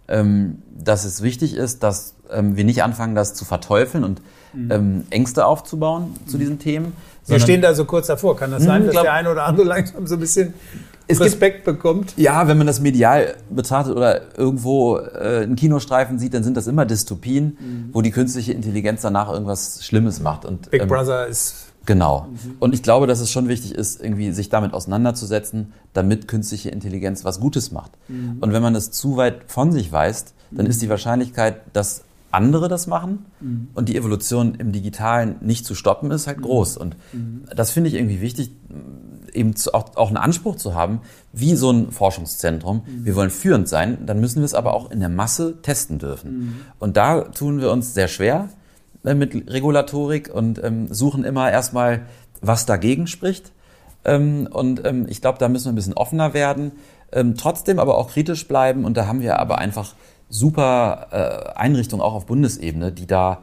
dass es wichtig ist, dass wir nicht anfangen, das zu verteufeln und mhm. Ängste aufzubauen zu diesen Themen. Wir stehen da so kurz davor. Kann das sein, hm, dass glaub, der eine oder andere <laughs> langsam so ein bisschen es Respekt gibt, bekommt. Ja, wenn man das medial betrachtet oder irgendwo äh, einen Kinostreifen sieht, dann sind das immer Dystopien, mhm. wo die künstliche Intelligenz danach irgendwas Schlimmes macht. Und, Big ähm, Brother ist. Genau. Mhm. Und ich glaube, dass es schon wichtig ist, irgendwie sich damit auseinanderzusetzen, damit künstliche Intelligenz was Gutes macht. Mhm. Und wenn man es zu weit von sich weist, dann ist die Wahrscheinlichkeit, dass andere das machen mhm. und die Evolution im Digitalen nicht zu stoppen ist, halt mhm. groß. Und mhm. das finde ich irgendwie wichtig, eben zu, auch, auch einen Anspruch zu haben, wie so ein Forschungszentrum. Mhm. Wir wollen führend sein, dann müssen wir es aber auch in der Masse testen dürfen. Mhm. Und da tun wir uns sehr schwer äh, mit Regulatorik und ähm, suchen immer erstmal, was dagegen spricht. Ähm, und ähm, ich glaube, da müssen wir ein bisschen offener werden, ähm, trotzdem aber auch kritisch bleiben. Und da haben wir aber einfach super äh, Einrichtungen auch auf Bundesebene, die da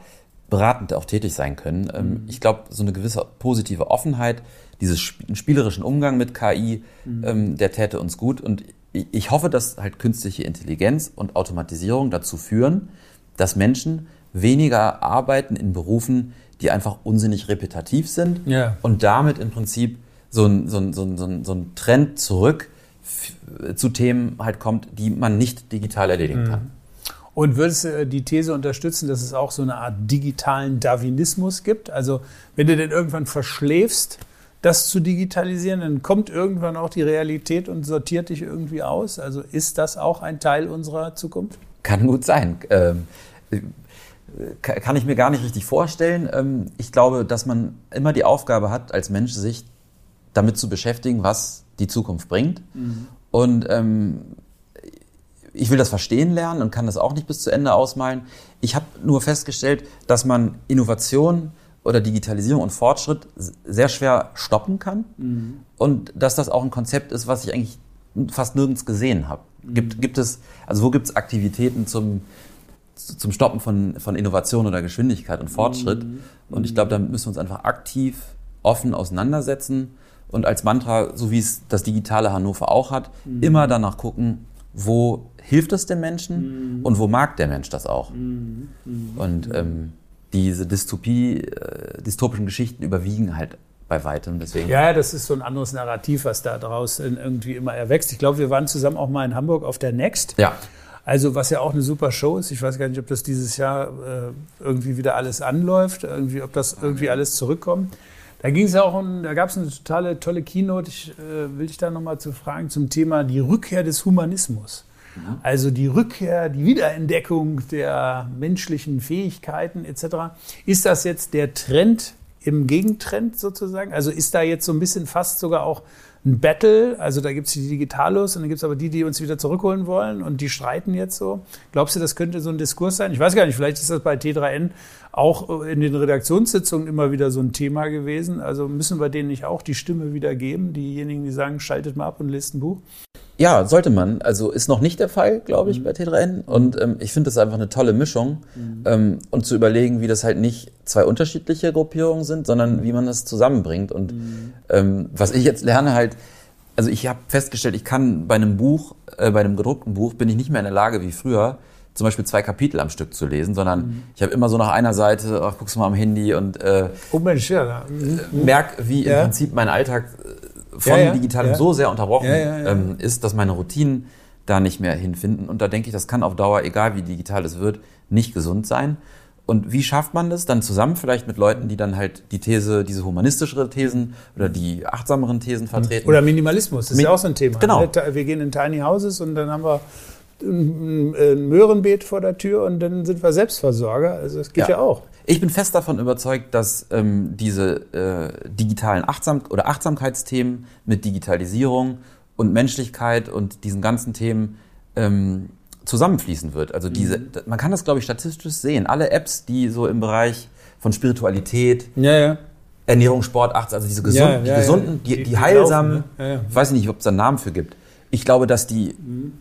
beratend auch tätig sein können. Ähm, mhm. Ich glaube, so eine gewisse positive Offenheit, diesen spielerischen Umgang mit KI, mhm. ähm, der täte uns gut. Und ich hoffe, dass halt künstliche Intelligenz und Automatisierung dazu führen, dass Menschen weniger arbeiten in Berufen, die einfach unsinnig repetitiv sind ja. und damit im Prinzip so ein, so ein, so ein, so ein Trend zurück zu Themen halt kommt, die man nicht digital erledigen mhm. kann. Und würdest du die These unterstützen, dass es auch so eine Art digitalen Darwinismus gibt? Also wenn du denn irgendwann verschläfst, das zu digitalisieren, dann kommt irgendwann auch die Realität und sortiert dich irgendwie aus. Also ist das auch ein Teil unserer Zukunft? Kann gut sein. Ähm, kann ich mir gar nicht richtig vorstellen. Ähm, ich glaube, dass man immer die Aufgabe hat, als Mensch sich damit zu beschäftigen, was die Zukunft bringt. Mhm. Und ähm, ich will das verstehen lernen und kann das auch nicht bis zu Ende ausmalen. Ich habe nur festgestellt, dass man Innovation oder Digitalisierung und Fortschritt sehr schwer stoppen kann mhm. und dass das auch ein Konzept ist, was ich eigentlich fast nirgends gesehen habe. Mhm. Gibt, gibt es, also wo gibt es Aktivitäten zum, zum Stoppen von, von Innovation oder Geschwindigkeit und Fortschritt? Mhm. Und ich glaube, da müssen wir uns einfach aktiv, offen auseinandersetzen und als Mantra, so wie es das digitale Hannover auch hat, mhm. immer danach gucken, wo hilft es dem Menschen mhm. und wo mag der Mensch das auch. Mhm. mhm. Und ähm, diese Dystopie, äh, dystopischen Geschichten überwiegen halt bei weitem. Deswegen. Ja, das ist so ein anderes Narrativ, was da draußen irgendwie immer erwächst. Ich glaube, wir waren zusammen auch mal in Hamburg auf der Next. Ja. Also was ja auch eine super Show ist. Ich weiß gar nicht, ob das dieses Jahr äh, irgendwie wieder alles anläuft, irgendwie, ob das irgendwie alles zurückkommt. Da ging es ja auch um, da gab es eine totale tolle Keynote. Ich äh, will dich da nochmal zu fragen zum Thema die Rückkehr des Humanismus. Mhm. Also die Rückkehr, die Wiederentdeckung der menschlichen Fähigkeiten etc. Ist das jetzt der Trend im Gegentrend sozusagen? Also ist da jetzt so ein bisschen fast sogar auch ein Battle, also da gibt es die Digitalos und dann gibt es aber die, die uns wieder zurückholen wollen und die streiten jetzt so. Glaubst du, das könnte so ein Diskurs sein? Ich weiß gar nicht, vielleicht ist das bei T3N auch in den Redaktionssitzungen immer wieder so ein Thema gewesen. Also müssen wir denen nicht auch die Stimme wieder geben, diejenigen, die sagen, schaltet mal ab und lest ein Buch? Ja, sollte man. Also ist noch nicht der Fall, glaube ich, mhm. bei T3N. Und ähm, ich finde das einfach eine tolle Mischung. Mhm. Ähm, und zu überlegen, wie das halt nicht zwei unterschiedliche Gruppierungen sind, sondern wie man das zusammenbringt. Und mhm. ähm, was ich jetzt lerne halt, also ich habe festgestellt, ich kann bei einem Buch, äh, bei einem gedruckten Buch, bin ich nicht mehr in der Lage wie früher, zum Beispiel zwei Kapitel am Stück zu lesen, sondern mhm. ich habe immer so nach einer Seite, ach, guckst du mal am Handy und äh, oh Mensch, ja. Mhm. merk, wie ja. im Prinzip mein Alltag von ja, ja, Digitalem ja. so sehr unterbrochen ähm, ist, dass meine Routinen da nicht mehr hinfinden. Und da denke ich, das kann auf Dauer, egal wie digital es wird, nicht gesund sein. Und wie schafft man das dann zusammen vielleicht mit Leuten, die dann halt die These, diese humanistischere Thesen oder die achtsameren Thesen vertreten? Oder Minimalismus, das ist Min ja auch so ein Thema. Genau. Ne? Wir gehen in Tiny Houses und dann haben wir ein Möhrenbeet vor der Tür und dann sind wir Selbstversorger. Also das geht ja, ja auch. Ich bin fest davon überzeugt, dass ähm, diese äh, digitalen Achtsam oder Achtsamkeitsthemen mit Digitalisierung und Menschlichkeit und diesen ganzen Themen ähm, zusammenfließen wird. Also diese, mhm. man kann das, glaube ich, statistisch sehen. Alle Apps, die so im Bereich von Spiritualität, ja, ja. Ernährung, Sport, Achtsam, also diese gesunden, ja, die gesunden, die, die, die heilsamen, laufen, ich weiß nicht, ob es da einen Namen für gibt. Ich glaube, dass die mhm.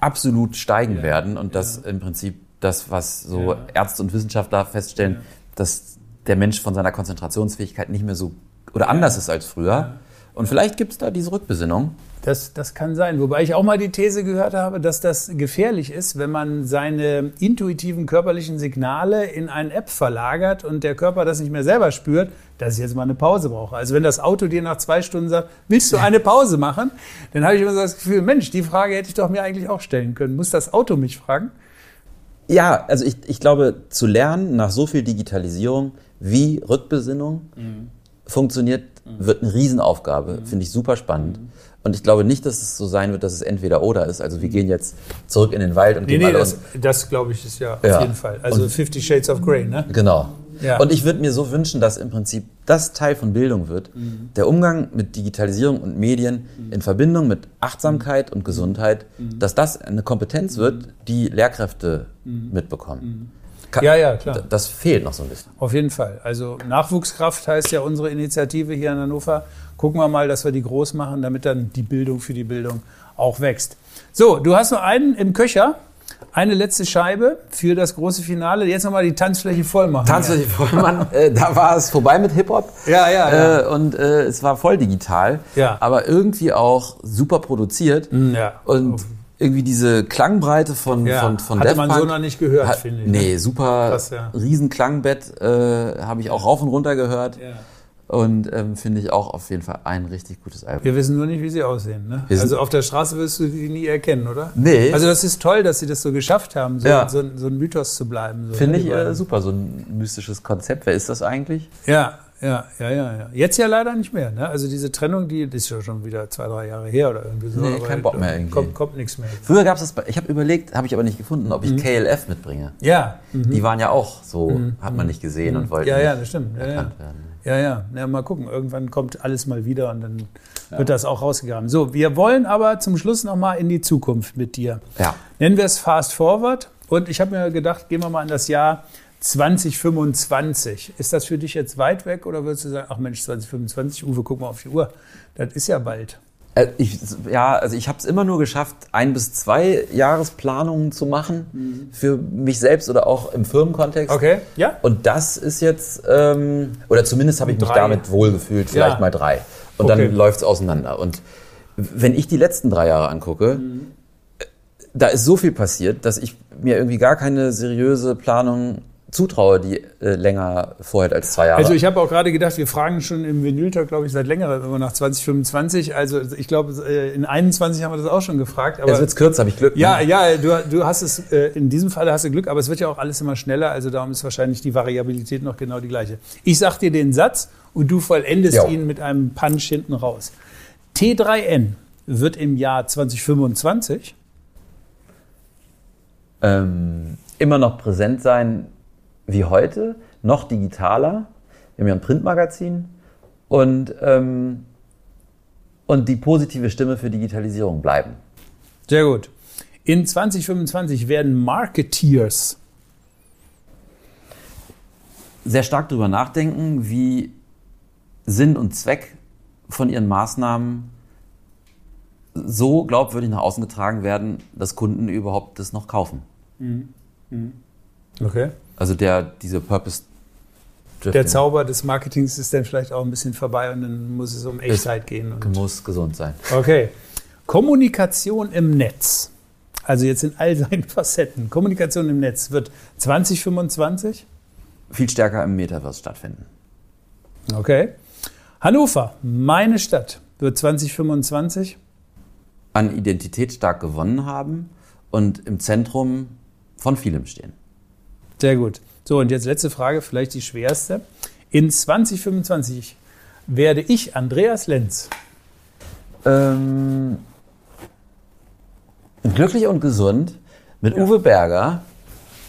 absolut steigen werden und dass im Prinzip das, was so ja. Ärzte und Wissenschaftler feststellen, ja. dass der Mensch von seiner Konzentrationsfähigkeit nicht mehr so oder anders ist als früher. Und vielleicht gibt es da diese Rückbesinnung. Das, das kann sein. Wobei ich auch mal die These gehört habe, dass das gefährlich ist, wenn man seine intuitiven körperlichen Signale in eine App verlagert und der Körper das nicht mehr selber spürt, dass ich jetzt mal eine Pause brauche. Also wenn das Auto dir nach zwei Stunden sagt, willst du <laughs> eine Pause machen? Dann habe ich immer so das Gefühl, Mensch, die Frage hätte ich doch mir eigentlich auch stellen können. Muss das Auto mich fragen? Ja, also ich, ich glaube, zu lernen nach so viel Digitalisierung, wie Rückbesinnung mhm. funktioniert, mhm. wird eine Riesenaufgabe. Mhm. Finde ich super spannend. Mhm. Und ich glaube nicht, dass es so sein wird, dass es entweder oder ist. Also wir mhm. gehen jetzt zurück in den Wald und nee, gehen nee, das, das glaube ich ist ja auf ja. jeden Fall. Also und, Fifty Shades of Grey, ne? Genau. Ja. Und ich würde mir so wünschen, dass im Prinzip das Teil von Bildung wird. Mhm. Der Umgang mit Digitalisierung und Medien mhm. in Verbindung mit Achtsamkeit und Gesundheit, mhm. dass das eine Kompetenz wird, die Lehrkräfte mhm. mitbekommen. Mhm. Kann, ja, ja, klar. Das fehlt noch so ein bisschen. Auf jeden Fall. Also Nachwuchskraft heißt ja unsere Initiative hier in Hannover. Gucken wir mal, dass wir die groß machen, damit dann die Bildung für die Bildung auch wächst. So, du hast noch einen im Köcher. Eine letzte Scheibe für das große Finale. Jetzt nochmal die Tanzfläche voll machen. Tanzfläche voll machen. äh, da war es vorbei mit Hip-Hop. Ja, ja, ja. Äh, und äh, es war voll digital. Ja. Aber irgendwie auch super produziert. Mm, ja. Und irgendwie diese Klangbreite von, ja. von, von Hatte man so noch nicht gehört, finde ich. Nee, ne? super Krass, ja. Riesenklangbett äh, habe ich auch rauf und runter gehört. Ja. Und ähm, finde ich auch auf jeden Fall ein richtig gutes Album. Wir wissen nur nicht, wie sie aussehen. Ne? Also auf der Straße wirst du die nie erkennen, oder? Nee. Also das ist toll, dass sie das so geschafft haben, so, ja. so, so ein Mythos zu bleiben. So, finde ne? ich äh, super, so ein mystisches Konzept. Wer ist das eigentlich? Ja, ja, ja, ja, ja. Jetzt ja leider nicht mehr. Ne? Also diese Trennung, die, ist ja schon wieder zwei, drei Jahre her oder irgendwie so. Nee, kein Bock mehr irgendwie. Kommt, kommt nichts mehr. Früher gab es das, ich habe überlegt, habe ich aber nicht gefunden, ob ich mhm. KLF mitbringe. Ja. Mhm. Die waren ja auch so, mhm. hat man nicht gesehen mhm. und wollten Ja, ja, das stimmt. Ja, ja. werden. Ja, ja, ja, mal gucken. Irgendwann kommt alles mal wieder und dann ja. wird das auch rausgegraben. So, wir wollen aber zum Schluss nochmal in die Zukunft mit dir. Ja. Nennen wir es Fast Forward. Und ich habe mir gedacht, gehen wir mal in das Jahr 2025. Ist das für dich jetzt weit weg oder würdest du sagen, ach Mensch, 2025, Uwe, guck mal auf die Uhr, das ist ja bald. Äh, ich, ja, also ich habe es immer nur geschafft, ein bis zwei Jahresplanungen zu machen mhm. für mich selbst oder auch im Firmenkontext. Okay, ja. Und das ist jetzt, ähm, oder zumindest habe ich mich damit wohlgefühlt, vielleicht ja. mal drei. Und okay. dann läuft es auseinander. Und wenn ich die letzten drei Jahre angucke, mhm. da ist so viel passiert, dass ich mir irgendwie gar keine seriöse Planung zutraue, die äh, länger vorhält als zwei Jahre. Also ich habe auch gerade gedacht, wir fragen schon im Vinyltalk, glaube ich, seit längerem immer nach 2025. Also ich glaube, äh, in 21 haben wir das auch schon gefragt. Aber Jetzt wird's kürzer, habe ich Glück. Ja, ne? ja, du, du hast es, äh, in diesem Fall hast du Glück, aber es wird ja auch alles immer schneller. Also darum ist wahrscheinlich die Variabilität noch genau die gleiche. Ich sag dir den Satz und du vollendest jo. ihn mit einem Punch hinten raus. T3N wird im Jahr 2025 ähm, immer noch präsent sein wie heute, noch digitaler. Wir haben ja ein Printmagazin und, ähm, und die positive Stimme für Digitalisierung bleiben. Sehr gut. In 2025 werden Marketeers sehr stark darüber nachdenken, wie Sinn und Zweck von ihren Maßnahmen so glaubwürdig nach außen getragen werden, dass Kunden überhaupt das noch kaufen. Mhm. Mhm. Okay. Also der, diese Purpose. Der Zauber des Marketings ist dann vielleicht auch ein bisschen vorbei und dann muss es um Echtheit gehen. Und muss gesund sein. Okay. Kommunikation im Netz. Also jetzt in all seinen <laughs> Facetten. Kommunikation im Netz wird 2025 viel stärker im Metaverse stattfinden. Okay. Hannover, meine Stadt, wird 2025 an Identität stark gewonnen haben und im Zentrum von vielem stehen. Sehr gut. So, und jetzt letzte Frage, vielleicht die schwerste. In 2025 werde ich, Andreas Lenz, ähm, glücklich und gesund mit ja. Uwe Berger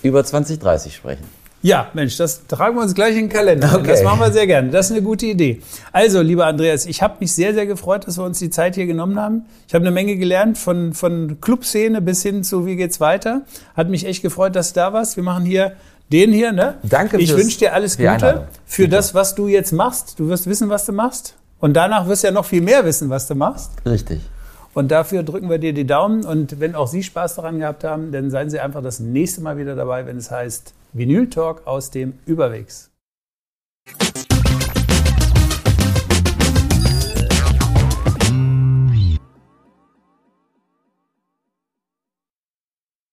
über 2030 sprechen. Ja, Mensch, das tragen wir uns gleich in den Kalender. Okay. Das machen wir sehr gerne. Das ist eine gute Idee. Also, lieber Andreas, ich habe mich sehr, sehr gefreut, dass wir uns die Zeit hier genommen haben. Ich habe eine Menge gelernt, von, von Clubszene bis hin zu wie geht's weiter. Hat mich echt gefreut, dass du da warst. Wir machen hier den hier, ne? Danke. Ich wünsche dir alles Gute für Bitte. das, was du jetzt machst. Du wirst wissen, was du machst. Und danach wirst du ja noch viel mehr wissen, was du machst. Richtig. Und dafür drücken wir dir die Daumen. Und wenn auch Sie Spaß daran gehabt haben, dann seien Sie einfach das nächste Mal wieder dabei, wenn es heißt Vinyl Talk aus dem Überwegs.